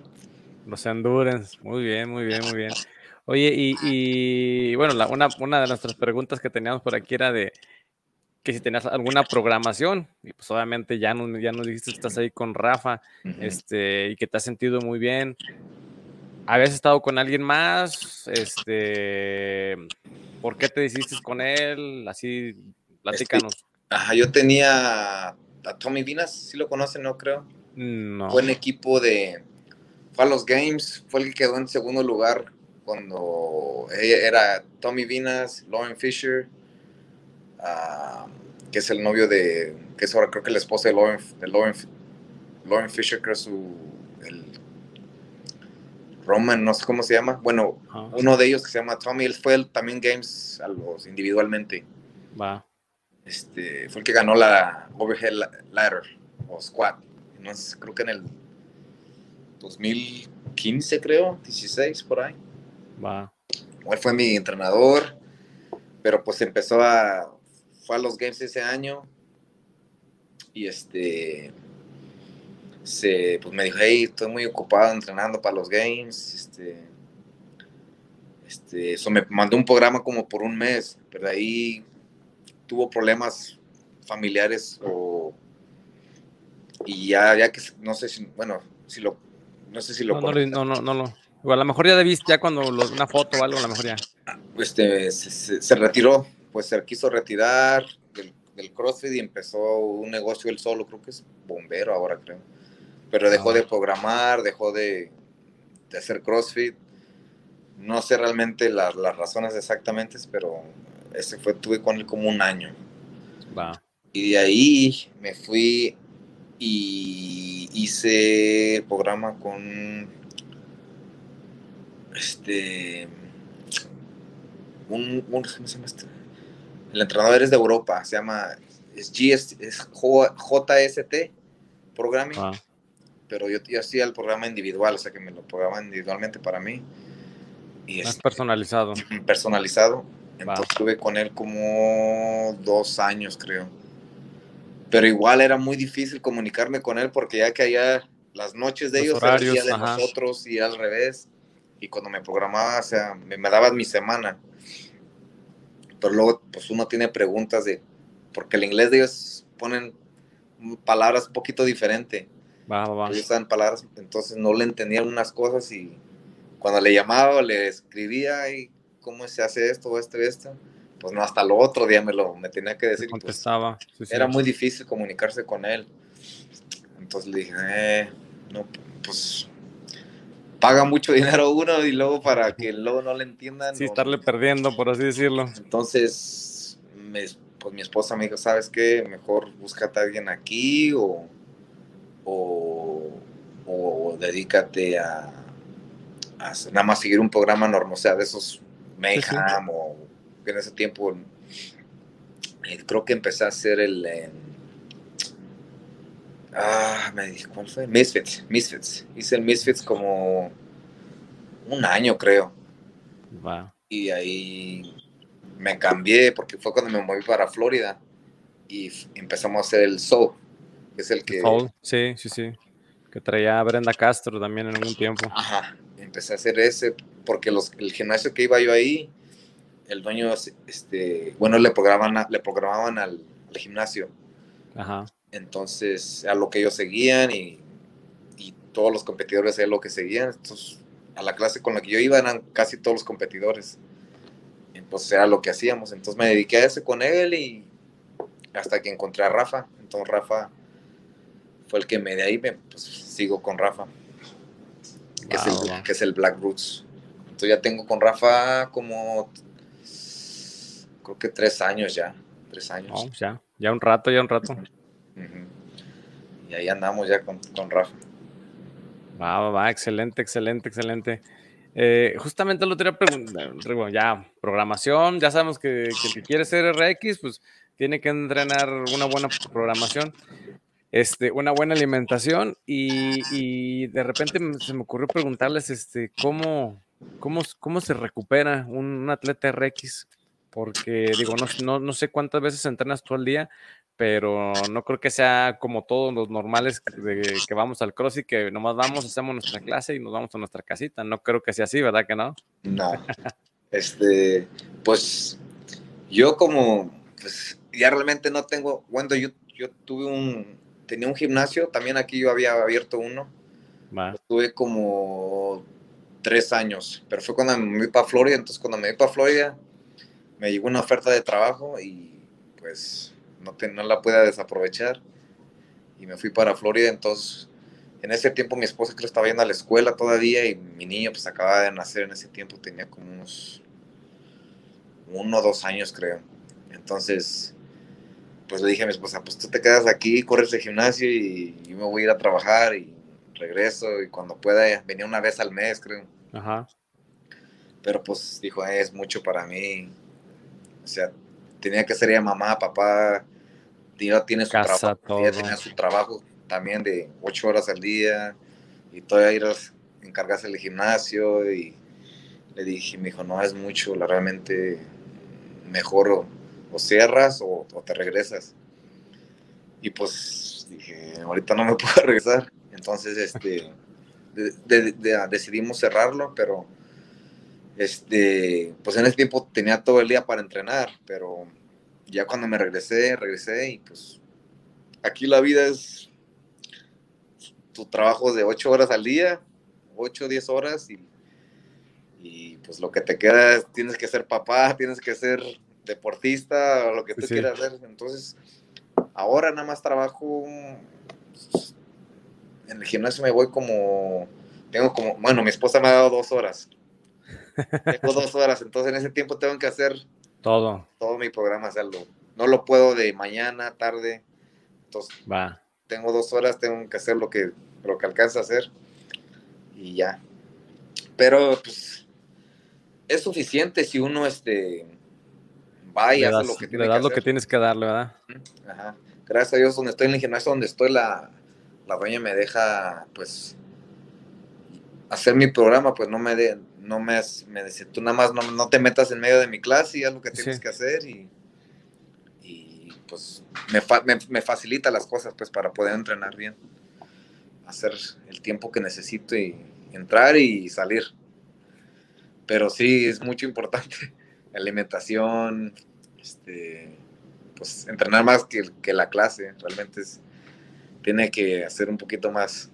Speaker 1: Los endurance, muy bien, muy bien, muy bien. Oye, y, bueno, una, una de nuestras preguntas que teníamos por aquí era de que si tenías alguna programación, y pues obviamente ya nos, ya nos dijiste que estás ahí con Rafa, este, y que te has sentido muy bien. ¿Habías estado con alguien más? Este, ¿por qué te decidiste con él? Así, platícanos.
Speaker 2: ajá, yo tenía a Tommy Vinas, si lo conocen, no creo.
Speaker 1: No.
Speaker 2: Fue en equipo de, fue a los Games, fue el que quedó en segundo lugar cuando era Tommy Vinas, Lauren Fisher, que es el novio de, que es ahora creo que la esposa de Lauren, de Lauren, Fisher, creo su, el Roman, no sé cómo se llama. Bueno, uno de ellos que se llama Tommy, él fue también Games a los individualmente.
Speaker 1: Va.
Speaker 2: Este, fue el que ganó la Overhead Ladder o Squad. Sé, creo que en el 2015, creo, 16 por ahí.
Speaker 1: Va.
Speaker 2: Él fue mi entrenador, pero pues empezó a. Fue a los Games ese año y este. Se, pues me dijo, hey, estoy muy ocupado entrenando para los Games. Este, este, eso me mandó un programa como por un mes, pero ahí tuvo problemas familiares o y ya, ya que no sé si, bueno, si lo, no sé si lo...
Speaker 1: No, no, no, no, no, a lo mejor ya viste ya cuando una foto o algo, a lo mejor ya.
Speaker 2: Este, se, retiró, pues se quiso retirar del, del, CrossFit y empezó un negocio él solo, creo que es bombero ahora, creo. Pero dejó de programar, dejó de, de hacer CrossFit. No sé realmente las razones exactamente, pero ese fue, tuve con él como un año. Y de ahí me fui y hice el programa con este un, ¿cómo se llama este? El entrenador es de Europa se llama es, GS, es JST Programming. Pero yo, yo hacía el programa individual o sea que me lo programa individualmente para mí.
Speaker 1: Y es personalizado.
Speaker 2: personalizado. Entonces estuve con él como dos años, creo. Pero igual era muy difícil comunicarme con él porque ya que allá las noches de ellos eran día de nosotros y al revés. Y cuando me programaba, o sea, me, me mi semana. Pero luego, pues uno tiene preguntas de, porque el inglés de ellos ponen palabras un poquito diferente.
Speaker 1: Va, va,
Speaker 2: Ellos dan palabras, entonces no le entendían unas cosas y cuando le llamaba, le escribía y cómo se hace esto o esto y esto. Pues no, hasta lo otro día me lo me tenía que decir.
Speaker 1: Pues, Contestaba.
Speaker 2: Era muy difícil comunicarse con él. Entonces le dije, eh, no, pues paga mucho dinero uno y luego para que luego no le entiendan.
Speaker 1: Sí, estarle perdiendo, por así decirlo.
Speaker 2: Entonces, pues mi esposa me dijo, ¿sabes qué? Mejor búscate a alguien aquí o, o, o dedícate a, a, nada más seguir un programa normal, o sea, de esos Mayhem o en ese tiempo eh, creo que empecé a hacer el ah me dije cuál fue Misfits Misfits. Hice el Misfits como un año creo. Y ahí me cambié porque fue cuando me moví para Florida y empezamos a hacer el Soul que es el que
Speaker 1: sí sí sí. Que traía a Brenda Castro también en algún tiempo.
Speaker 2: ajá. Empecé a hacer ese porque los, el gimnasio que iba yo ahí, el dueño, este, bueno, le programaban, le programaban al, gimnasio.
Speaker 1: Ajá.
Speaker 2: Entonces, a lo que ellos seguían y, y todos los competidores a lo que seguían. Entonces, a la clase con la que yo iba eran casi todos los competidores. Entonces, era lo que hacíamos. Entonces, me dediqué a ese con él y hasta que encontré a Rafa. Entonces, Rafa fue el que me de ahí, me, pues, sigo con Rafa que, es el, que es el Black Roots. Entonces ya tengo con Rafa como, creo que tres años ya, tres años.
Speaker 1: ya, ya un rato, ya un rato.
Speaker 2: Y ahí andamos ya con, con Rafa.
Speaker 1: Va, va, va, excelente, excelente, excelente. Eh, justamente lo quería preguntar, ya, programación, ya sabemos que, que quiere ser RX, pues tiene que entrenar una buena programación este, una buena alimentación y, de repente se me ocurrió preguntarles este, ¿cómo, cómo, cómo se recupera un, atleta RX, porque digo, no, no, sé cuántas veces entrenas tú al día, pero no creo que sea como todos los normales de, que vamos al cross y que nomás vamos, hacemos nuestra clase y nos vamos a nuestra casita. No creo que sea así, ¿verdad que no?
Speaker 2: No. este, pues yo como, pues ya realmente no tengo, cuando yo, yo tuve un, tenía un gimnasio, también aquí yo había abierto uno. Tuve como tres años, pero fue cuando me fui para Florida, entonces cuando me fui para Florida me llegó una oferta de trabajo y pues no, no la pude desaprovechar y me fui para Florida, entonces en ese tiempo mi esposa creo estaba yendo a la escuela todavía y mi niño pues acababa de nacer en ese tiempo, tenía como unos uno o dos años creo. Entonces, pues le dije a mi esposa, pues tú te quedas aquí, corres el gimnasio y yo me voy a ir a trabajar y regreso y cuando pueda, venía una vez al mes, creo. Ajá. Pero pues dijo, es mucho para mí. O sea, tenía que ser ya mamá, papá, tiene su trabajo, tenía su trabajo también de ocho horas al día y todavía ir a encargarse del gimnasio y le dije, me dijo, no es mucho, la realmente mejor o, o cierras o, te regresas. Y pues dije, ahorita no me puedo regresar. Entonces, este, decidimos cerrarlo, pero este, pues en ese tiempo tenía todo el día para entrenar, pero ya cuando me regresé, regresé y pues aquí la vida es tu trabajo de ocho horas al día, ocho o diez horas y, y, pues lo que te queda es, tienes que ser papá, tienes que ser deportista lo que tú quieras hacer. Entonces, ahora nada más trabajo en el gimnasio me voy como, tengo como, bueno, mi esposa me ha dado dos horas. Tengo dos horas, entonces en ese tiempo tengo que hacer
Speaker 1: todo.
Speaker 2: Todo mi programa, hacerlo. No lo puedo de mañana, tarde. Entonces, Va. tengo dos horas, tengo que hacer lo que, lo que alcanza a hacer. Y ya. Pero, pues, es suficiente si uno, este, va y hace lo que
Speaker 1: tiene le das lo que tienes que darle, ¿verdad?
Speaker 2: Ajá. Gracias a Dios, donde estoy en el gimnasio, donde estoy, la, la dueña me deja, pues, hacer mi programa, pues no me de, no me, me decía, tú nada más no, te metas en medio de mi clase y haz lo que tienes que hacer y, y pues me, me, facilita las cosas pues para poder entrenar bien, hacer el tiempo que necesito y entrar y salir. Pero sí, es mucho importante alimentación, este, pues entrenar más que, que la clase, realmente es, tiene que hacer un poquito más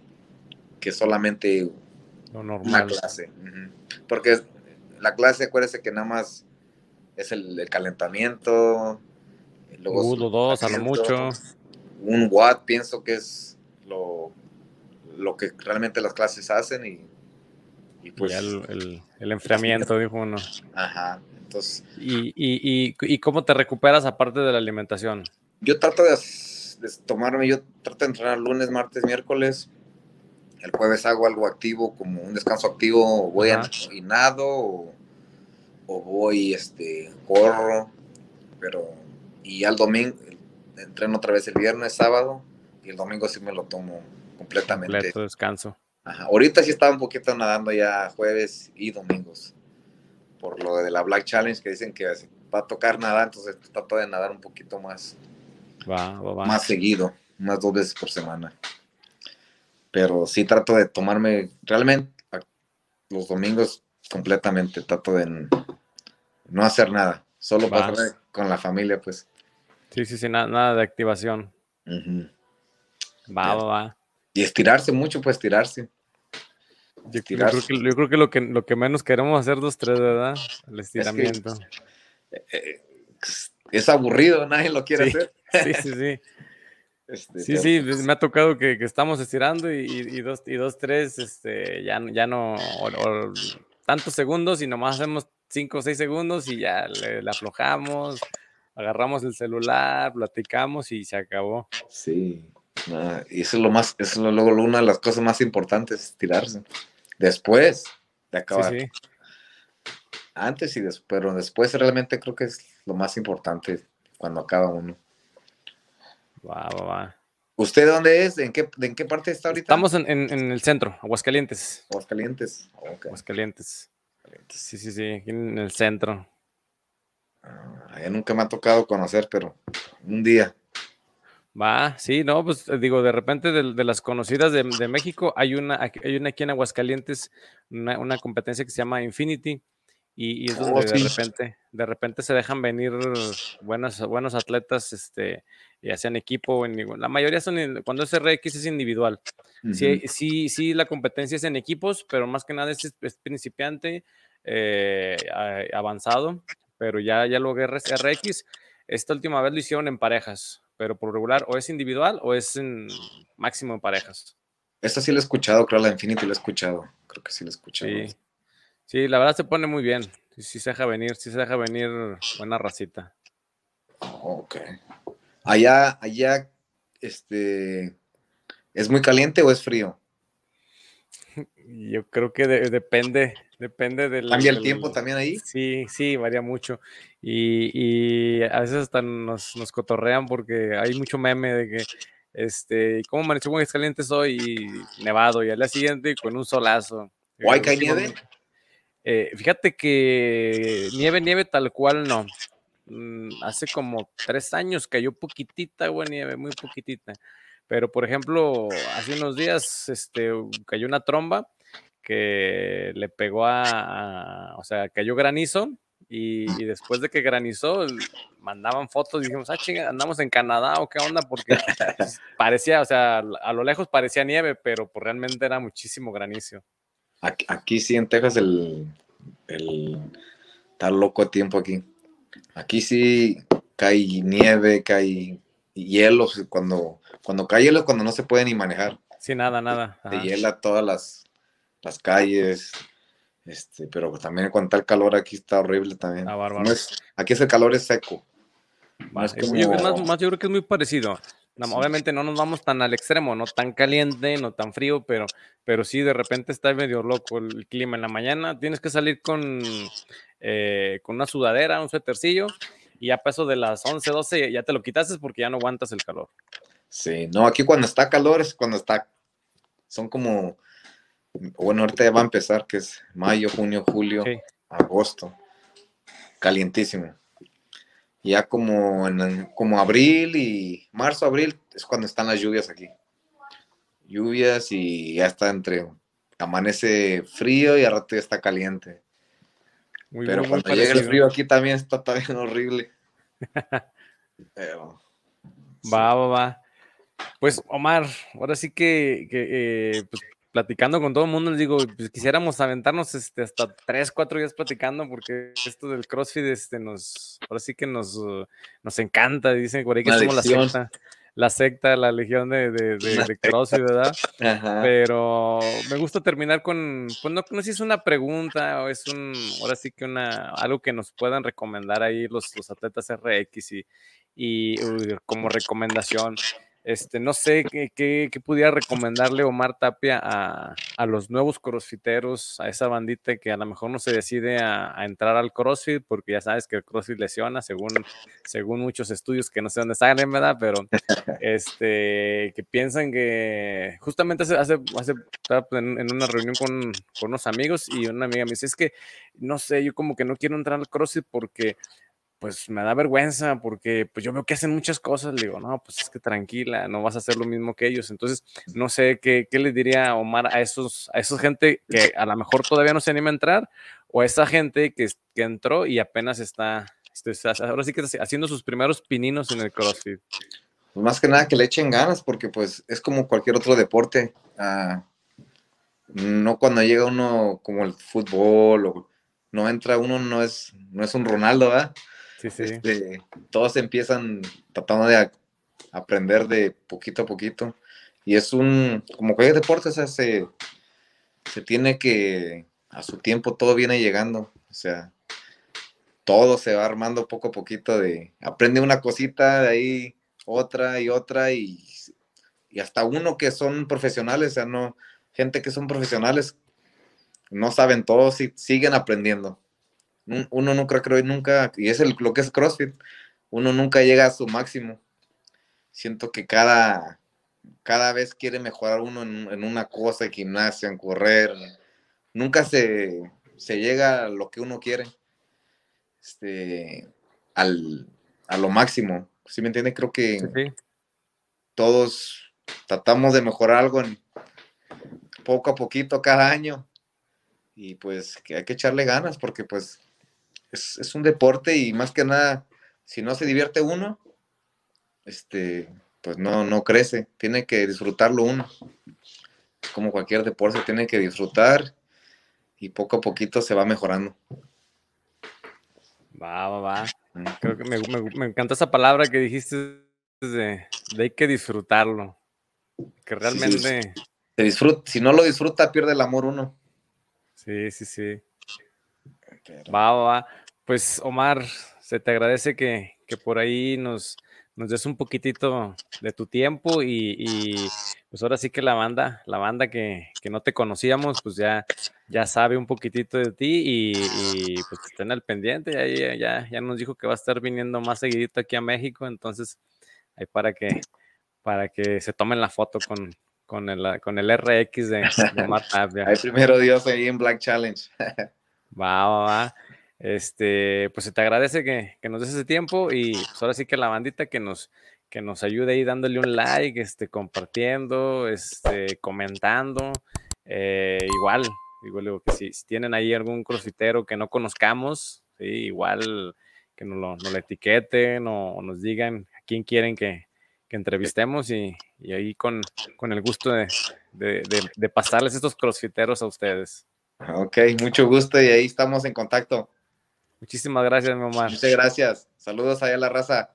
Speaker 2: que solamente
Speaker 1: normal. una
Speaker 2: clase. Porque la clase, acuérdese que nada más es el, calentamiento.
Speaker 1: Luego dos, a lo mucho.
Speaker 2: Un watt, pienso que es lo, lo que realmente las clases hacen y,
Speaker 1: y pues. el, enfriamiento, dijo uno.
Speaker 2: Ajá. Entonces.
Speaker 1: ¿Y, y, y, cómo te recuperas aparte de la alimentación?
Speaker 2: Yo trato de, de tomarme, yo trato de entrenar lunes, martes, miércoles el jueves hago algo activo, como un descanso activo, voy a nado o, voy, este, corro, pero, y al domingo, entreno otra vez el viernes, sábado, y el domingo sí me lo tomo completamente.
Speaker 1: Completo descanso.
Speaker 2: Ajá. Ahorita sí estaba un poquito nadando ya jueves y domingos, por lo de la Black Challenge, que dicen que va a tocar nadar, entonces trato de nadar un poquito más,
Speaker 1: va, va, va.
Speaker 2: más seguido, unas dos veces por semana pero sí trato de tomarme realmente los domingos completamente, trato de no hacer nada, solo pasar con la familia, pues.
Speaker 1: Sí, sí, sí, nada, de activación. Va, va, va.
Speaker 2: Y estirarse mucho, pues estirarse.
Speaker 1: Yo, creo que, lo que lo que menos queremos hacer dos, tres, ¿verdad? El estiramiento.
Speaker 2: Es, eh, eh, aburrido, nadie lo quiere hacer.
Speaker 1: Sí, sí, sí. Este, sí, sí, pues, me ha tocado que, estamos estirando y, dos, y dos, tres, este, ya, ya no, tantos segundos y nomás hacemos cinco o seis segundos y ya le, aflojamos, agarramos el celular, platicamos y se acabó.
Speaker 2: Sí, y eso es lo más, eso es luego una de las cosas más importantes, estirarse. Después de acabar. Sí, Antes y después, pero después realmente creo que es lo más importante cuando acaba uno.
Speaker 1: Va, va, va.
Speaker 2: ¿Usted dónde es? ¿En qué, ¿En qué parte está ahorita?
Speaker 1: Estamos en, en, el centro, Aguascalientes.
Speaker 2: Aguascalientes.
Speaker 1: Aguascalientes. Sí, sí, sí, en el centro.
Speaker 2: Ah, nunca me ha tocado conocer, pero un día.
Speaker 1: Va, sí, no, pues eh, digo, de repente de, las conocidas de, de, México, hay una, hay una aquí en Aguascalientes, una, una competencia que se llama Infinity, y, es donde oh, de repente, de repente se dejan venir buenos, buenos atletas, este, ya sea en equipo en la mayoría son cuando es RX es individual. sí, sí, sí, la competencia es en equipos, pero más que nada es, principiante, eh, avanzado, pero ya, ya lo RX. Esta última vez lo hicieron en parejas, pero por regular o es individual o es en máximo en parejas.
Speaker 2: Esta sí la he escuchado, creo la Infinity la he escuchado. Creo que sí la he escuchado.
Speaker 1: Sí. Sí, la verdad se pone muy bien. Sí, se deja venir, sí se deja venir buena racita.
Speaker 2: Ok. Allá, allá, este, ¿es muy caliente o es frío?
Speaker 1: Yo creo que depende, depende del...
Speaker 2: ¿Cambia el tiempo también ahí?
Speaker 1: Sí, sí, varía mucho. Y, a veces hasta nos, nos, cotorrean porque hay mucho meme de que, este, ¿cómo amaneció muy caliente hoy? Y nevado, y al día siguiente con un solazo.
Speaker 2: ¿O hay nieve?
Speaker 1: Eh, fíjate que nieve, nieve tal cual no. Mm, hace como tres años cayó poquitita agua nieve, muy poquitita. Pero, por ejemplo, hace unos días este, cayó una tromba que le pegó a, o sea, cayó granizo y, después de que granizó, mandaban fotos y dijimos, ah, chinga, andamos en Canadá o qué onda, porque parecía, o sea, a lo lejos parecía nieve, pero pues realmente era muchísimo granizo.
Speaker 2: Aquí, sí en Texas el, el está loco tiempo aquí. Aquí sí cae nieve, cae hielo, cuando, cuando cae hielo cuando no se puede ni manejar.
Speaker 1: Sí, nada, nada.
Speaker 2: Se hiela todas las, las calles, este, pero también cuando está el calor aquí está horrible también. Ah, aquí ese calor es seco.
Speaker 1: Más, yo, creo que es muy parecido. Obviamente no nos vamos tan al extremo, no tan caliente, no tan frío, pero, pero sí de repente está medio loco el clima. En la mañana tienes que salir con, eh, con una sudadera, un suétercillo, y ya paso de las 11, 12 ya te lo quitaste porque ya no aguantas el calor.
Speaker 2: Sí, no, aquí cuando está calor es cuando está, son como, bueno, ahorita ya va a empezar, que es mayo, junio, julio, agosto, calientísimo. Ya como en como abril y marzo, abril es cuando están las lluvias aquí. Lluvias y ya está entre, amanece frío y a rato ya está caliente. Pero cuando llega el frío aquí también está también horrible.
Speaker 1: Va, va, va. Pues Omar, ahora sí que, eh, pues, platicando con todo el mundo, les digo, pues quisiéramos aventarnos este, hasta tres, cuatro días platicando, porque esto del CrossFit este, nos, ahora sí que nos, nos encanta, dicen por ahí que somos la secta, la secta, la legión de, de, CrossFit, ¿verdad? Pero me gusta terminar con, pues no, sé si es una pregunta o es un, ahora sí que una, algo que nos puedan recomendar ahí los, los atletas RX y, y como recomendación. Este, no sé qué, pudiera recomendarle Omar Tapia a, los nuevos crossfiteros, a esa bandita que a lo mejor no se decide a, entrar al crossfit, porque ya sabes que el crossfit lesiona, según, según muchos estudios que no sé dónde salen, ¿verdad? Pero este, que piensan que justamente hace, hace, hace en, en, una reunión con, con unos amigos y una amiga me dice, es que no sé, yo como que no quiero entrar al crossfit porque pues me da vergüenza porque pues yo veo que hacen muchas cosas, le digo, no, pues es que tranquila, no vas a hacer lo mismo que ellos. Entonces, no sé qué, qué le diría Omar a esos, a esa gente que a lo mejor todavía no se anima a entrar, o a esa gente que, que entró y apenas está, este, ahora sí que está haciendo sus primeros pininos en el CrossFit.
Speaker 2: Pues más que nada que le echen ganas, porque pues es como cualquier otro deporte. Ah, no cuando llega uno como el fútbol o no entra uno, no es, no es un Ronaldo, ¿verdad? Este, todos empiezan tratando de aprender de poquito a poquito. Y es un, como cualquier deporte, se, se tiene que, a su tiempo todo viene llegando. O sea, todo se va armando poco a poquito de, aprende una cosita de ahí, otra y otra, y, y hasta uno que son profesionales, o sea, no, gente que son profesionales, no saben todo, si, siguen aprendiendo uno no creo que nunca, y es el, lo que es CrossFit, uno nunca llega a su máximo. Siento que cada, cada vez quiere mejorar uno en, una cosa, en gimnasia, en correr. Nunca se, llega a lo que uno quiere, este, al, a lo máximo. ¿Sí me entiende? Creo que todos tratamos de mejorar algo en, poco a poquito cada año y pues que hay que echarle ganas porque pues es, un deporte y más que nada, si no se divierte uno, este, pues no, no crece, tiene que disfrutarlo uno. Como cualquier deporte, tiene que disfrutar y poco a poquito se va mejorando.
Speaker 1: Va, va, va. Creo que me, encanta esa palabra que dijiste de, hay que disfrutarlo. Que realmente.
Speaker 2: si no lo disfruta, pierde el amor uno.
Speaker 1: Sí, sí, sí. Va, va, va. Pues Omar, se te agradece que, que por ahí nos, nos des un poquitito de tu tiempo y, pues ahora sí que la banda, la banda que, no te conocíamos, pues ya, ya sabe un poquitito de ti y, pues estén al pendiente, ya, ya, ya nos dijo que va a estar viniendo más seguidito aquí a México, entonces ahí para que, para que se tomen la foto con, con el, con el RX de, de Mar
Speaker 2: Ahí primero Dios ahí en Black Challenge.
Speaker 1: va, va, va este, pues se te agradece que, nos des ese tiempo y pues ahora sí que la bandita que nos, que nos ayude ahí dándole un like, este, compartiendo, este, comentando, eh, igual, igual que si, tienen ahí algún crossfitero que no conozcamos, igual que nos lo, nos etiqueten o, nos digan a quién quieren que, entrevistemos y, ahí con, con, el gusto de, de pasarles estos crossfiteros a ustedes.
Speaker 2: Ok, mucho gusto y ahí estamos en contacto.
Speaker 1: Muchísimas gracias, mi mamá.
Speaker 2: Muchas gracias. Saludos allá a la raza.